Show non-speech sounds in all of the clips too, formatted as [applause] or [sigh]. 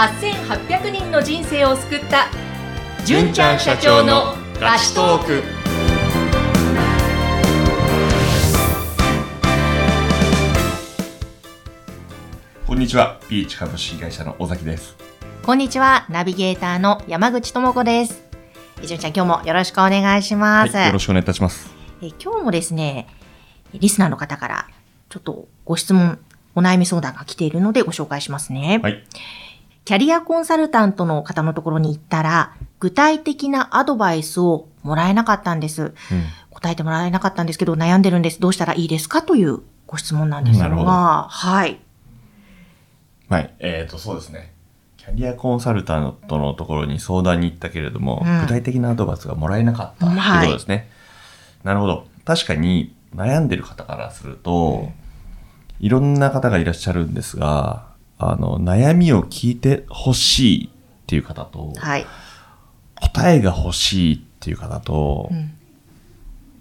8800人の人生を救った純ちゃん社長のラストークこんにちは、ピーチ株式会社の尾崎です。こんにちは、ナビゲーターの山口智子です。えじゅんちゃん、今日もよろしくお願いします。はい、よろしくお願いいたします。え今日もですね、リスナーの方から、ちょっとご質問、お悩み相談が来ているのでご紹介しますね。はい。キャリアコンサルタントの方のところに行ったら、具体的なアドバイスをもらえなかったんです。うん。答えてもらえなかったんですけど、悩んでるんです。どうしたらいいですか？というご質問なんですが、はい。はい。えっ、と、そうですね。キャリアコンサルタントのところに相談に行ったけれども、うん具体的なアドバイスがもらえなかったというはいことですね。なるほど。確かに悩んでる方からすると、いろんな方がいらっしゃるんですが、あの、悩みを聞いてほしいっていう方と、はい。答えが欲しいっていう方と、うん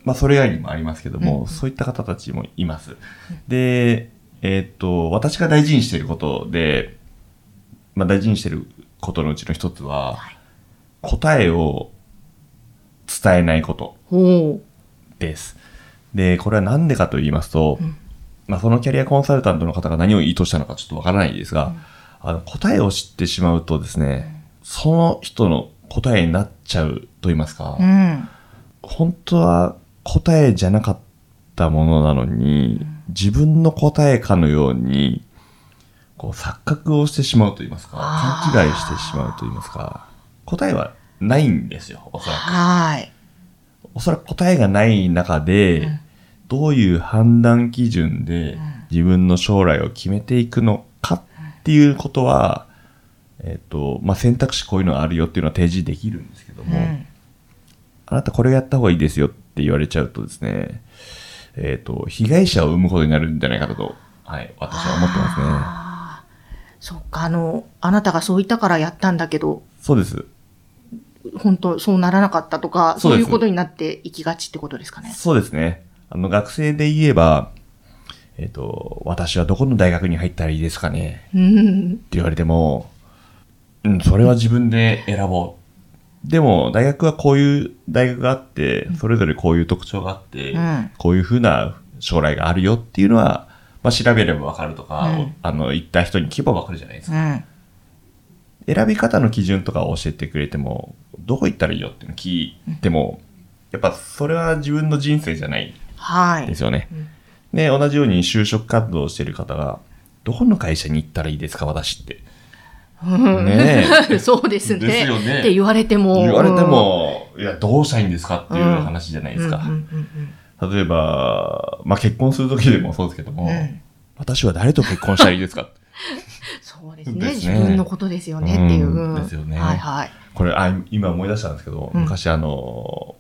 まあ、それ以外にもありますけども、うんそういった方たちもいます。で、えーっと、私が大事にしていることで、まあ、大事にしていることのうちの一つは、はい答えを伝えないことほです。で、これはなんでかと言いますと、うんまあ、そのキャリアコンサルタントの方が何を意図したのかちょっとわからないですが、あの答えを知ってしまうとですね、その人の答えになっちゃうと言いますか、う。うん。本当は答えじゃなかったものなのに、自分の答えかのように、こう錯覚をしてしまうと言いますか、勘違いしてしまうと言いますか、答えはないんですよ、おそらく。はい。おそらく答えがない中で、うんどういう判断基準で自分の将来を決めていくのかっていうことは、えっ、と、まあ、選択肢こういうのがあるよっていうのは提示できるんですけども、うんあなたこれをやった方がいいですよって言われちゃうとですね、えっ、と、被害者を生むことになるんじゃないかと、はい、私は思ってますね。そっか、あの、あなたがそう言ったからやったんだけど、そうです。本当そうならなかったとか、そういうことになっていきがちってことですかね。そうですね。あの、学生で言えば、えっ、と、私はどこの大学に入ったらいいですかね？うん。って言われても、うん、それは自分で選ぼう。でも、大学はこういう大学があって、それぞれこういう特徴があって、うんこういうふうな将来があるよっていうのは、まあ、調べればわかるとか、うんあの、行った人に聞けばわかるじゃないですか。うん。選び方の基準とかを教えてくれても、どこ行ったらいいよっていうのを聞いても、やっぱそれは自分の人生じゃない。ですよね。うん。で、同じように就職活動をしている方が、どこの会社に行ったらいいですか、私って。うん。ねえ。[laughs] そうですね。ですよね。って言われても。言われても、いや、どうしたいんですかっていう話じゃないうん、ですか例えば、まあ、結婚するときでもそうですけども、うん。私は誰と結婚したらいいですか [laughs] そうですね。ね。自分のことですよねっていう。ですよね。はいはい。これ、あ今思い出したんですけど、うん。昔あの、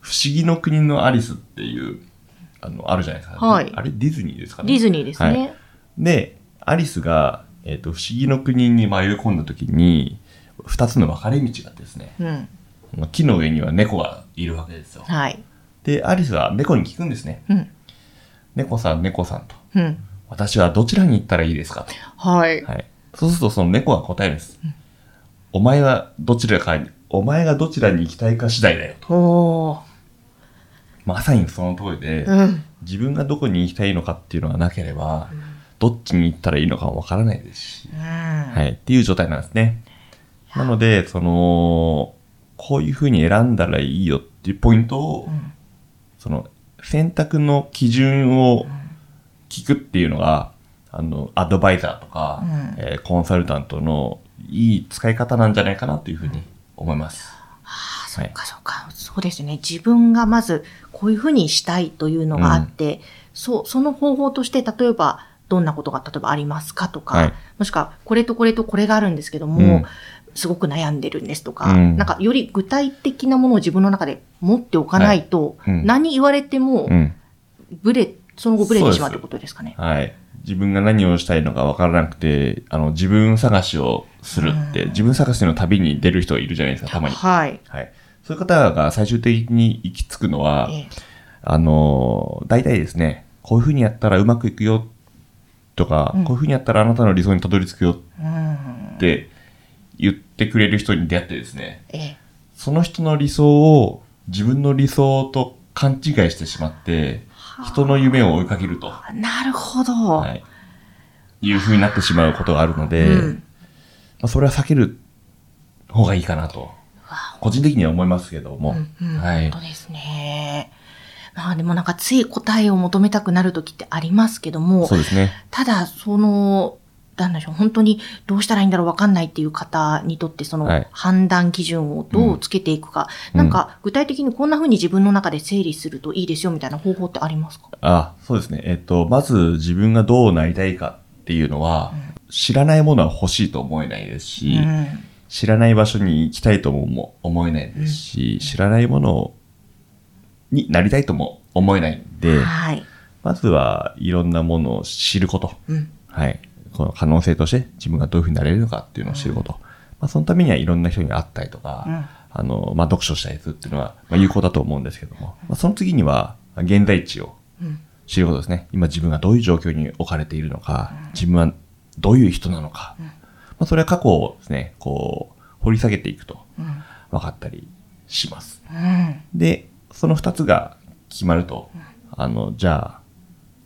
不思議の国のアリスっていう、あの、あるじゃないですか。はいあれ、ディズニーですかね。ディズニーですね。はいで、アリスが、えっ、と、不思議の国に迷い込んだときに、二つの分かれ道があってですね、うん。まあ木の上には猫がいるわけですよ。はい。で、アリスは猫に聞くんですね。うん。猫さん、猫さんと。うん。私はどちらに行ったらいいですかと。はい。はい。そうするとその猫が答えるんです。お前はどちらかに、お前がどちらに行きたいか次第だよと。まさにその通りで、うん。自分がどこに行きたいのかっていうのがなければ、どっちに行ったらいいのかもわからないですし、うん。はい。っていう状態なんですね。なので、その、こういうふうに選んだらいいよっていうポイントを、んその、選択の基準を聞くっていうのが、あの、アドバイザーとか、うんえーコンサルタントのいい使い方なんじゃないかなというふうに思います。あそっかそっか。そうですね。自分がまずこういうふうにしたいというのがあって、そう、その方法として、例えば、どんなことが例えばありますかとか、はいもしくは、これとこれとこれがあるんですけども、うんすごく悩んでるんですとか、うんなんかより具体的なものを自分の中で持っておかないと、はいうん何言われてもう、ん。ブレ、その後ブレてしまうということですかね。はい。自分が何をしたいのか分からなくて、あの、自分探しをするって、自分探しの旅に出る人がいるじゃないですか、たまに。はい。はい。そういう方が最終的に行き着くのは、ええ。あの、大体ですね、こういうふうにやったらうまくいくよとか、うん。こういうふうにやったらあなたの理想にたどり着くようん。って言ってくれる人に出会ってですね、ええ。その人の理想を自分の理想と勘違いしてしまって、人の夢を追いかけると、なるほど。はい、いう風になってしまうことがあるので、うん。まあ、それは避ける方がいいかなと、わ個人的には思いますけども、うんうん。はい。本当。ですね。まあでもなんかつい答えを求めたくなる時ってありますけども。そう、ですね。ただその、なんでしょう、本当にどうしたらいいんだろうわかんないっていう方にとってそのはい。判断基準をどうつけていくか、うん。なんか具体的にこんな風に自分の中で整理するといいですよみたいな方法ってありますか？あ、そうですね。えっと、まず自分がどうなりたいかっていうのは、知らないものは欲しいと思えないですし、うん知らない場所に行きたいとも思えないですし、知らないものになりたいとも思えないんで、はい。まずはいろんなものを知ること。うん。はい。この可能性として自分がどういうふうになれるのかっていうのを知ること。まあ、そのためにはいろんな人に会ったりとか、うんあの、まあ、読書したりするっていうのは、まあ、有効だと思うんですけども、まあ、その次には、現在地をうん。知ることですね。今自分がどういう状況に置かれているのか、自分はどういう人なのか。まあ、それは過去をですね、こう、掘り下げていくとうん。分かったりします。うん。で、その二つが決まると、あの、じゃあ、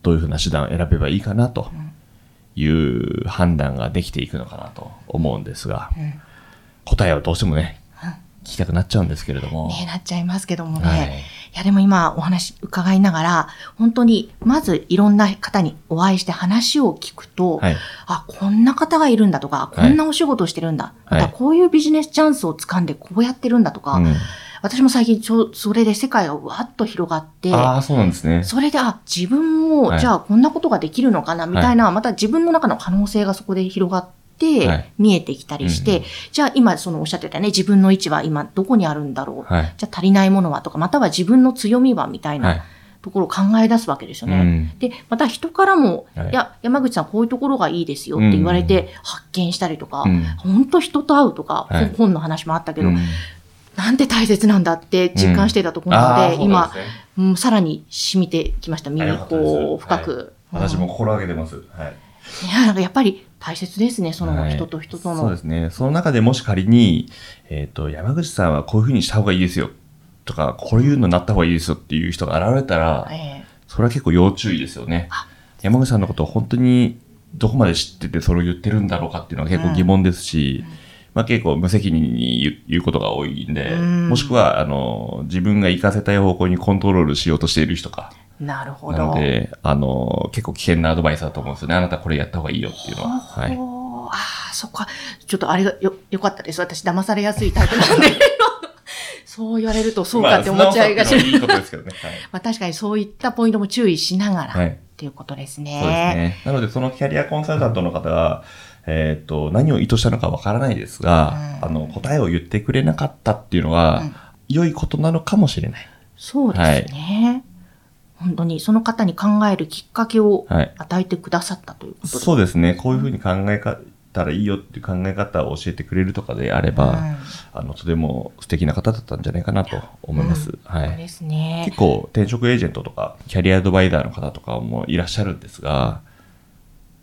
どういうふうな手段を選べばいいかなという判断ができていくのかなと思うんですが、うん答えをどうしてもね、聞きたくなっちゃうんですけれども、ねなっちゃいますけどもね。はいい、や、でも今お話伺いながら、本当に、まずいろんな方にお会いして話を聞くと、はい。あ、こんな方がいるんだとか、こんなお仕事をしてるんだ。はいまたこういうビジネスチャンスを掴んでこうやってるんだとか、うん私も最近ちょ、それで世界がわっと広がって、ああ、そうなんですね。それで、あ、自分も、はいじゃあこんなことができるのかな、みたいな、また自分の中の可能性がそこで広がって、はい見えてきたりして、うんじゃあ今そのおっしゃってたね、自分の位置は今どこにあるんだろう。はい。じゃあ足りないものはとか、または自分の強みはみたいはいな。ところを考え出すわけですよね。うんで、また人からも、はいい、や、山口さんこういうところがいいですよって言われて発見したりとか、うん本当人と会うとか、はい本の話もあったけど、うんなんて大切なんだって実感していたところなので、うなん今うん、さらに染みてきました。耳こう、深く。はい私もうん心がけてます。はい。いや、なんかやっぱり大切ですね、そのはい人と人との。そうですね。その中でもし仮に、えっ、と、山口さんはこういうふうにした方がいいですよ。とか、こういうのになった方がいいですよっていう人が現れたら、えそれは結構要注意ですよねあ。山口さんのことを本当にどこまで知っててそれを言ってるんだろうかっていうのは結構疑問ですし、まあ結構無責任に言う言うことが多いんで、うんもしくは、あの、自分が行かせたい方向にコントロールしようとしている人か。えなるほなど。ので、あの、結構危険なアドバイスだと思うんですよね。あなたこれやった方がいいよっていうのは。はい。ああ、そっか。ちょっとあれがよ、よかったです。私騙されやすいタイプなんで。[laughs] そう言われるとそうかって思っちゃいがち。まあいことですけどね。はい。[laughs] まあ確かにそういったポイントも注意しながら、はいっていうことですね。そうですね。なので、そのキャリアコンサルタントの方が、えっ、と、何を意図したのかわからないですが、うんあの、答えを言ってくれなかったっていうのは、うん良いことなのかもしれない。そうですね。本当にその方に考えるきっかけをはい。与えてくださったということでそうですね。こういうふうに考えたらいいよっていう考え方を教えてくれるとかであれば、うんあの、とても素敵な方だったんじゃないかなと思います。はい。そうですね結。構転職エージェントとか、キャリアアドバイザーの方とかもいらっしゃるんですが、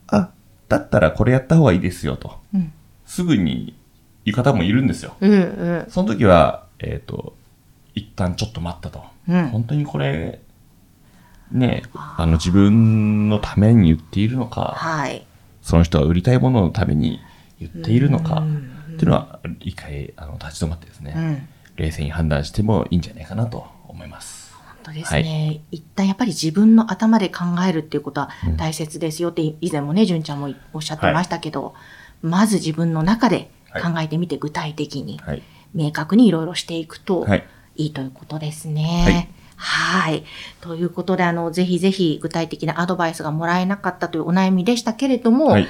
あ、だったらこれやった方がいいですよと。うん。すぐに言う方もいるんですよ。うんうん。その時は、えっ、と、一旦ちょっと待ったと。うん本当にこれ、ね、あの自分のために言っているのか、はい。その人が売りたいもののために言っているのか、うんっていうのは、一回、あの、立ち止まってですね、うん。冷静に判断してもいいんじゃないかなと思います。本当ですね、一旦やっぱり自分の頭で考えるっていうことは大切ですよって、以前もね、純ちゃんもおっしゃってましたけど、まず自分の中で考えてみて具体的に、はい。明確にいろいろしていくとはい。いいということですね。はい。ということで、あの、ぜひぜひ具体的なアドバイスがもらえなかったというお悩みでしたけれども、はい。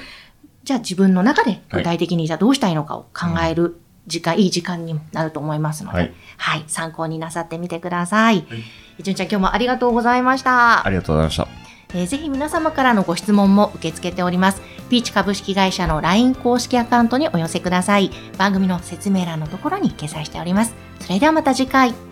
じゃあ自分の中で具体的にじゃあどうしたいのかを考える時間、いい時間になると思いますので、ははいい、参考になさってみてください。はい純ちゃん今日もありがとうございました。ありがとうございました。えーぜひ皆様からのご質問も受け付けております。ピーチ株式会社の LINE 公式アカウントにお寄せください。番組の説明欄のところに掲載しております。それではまた次回。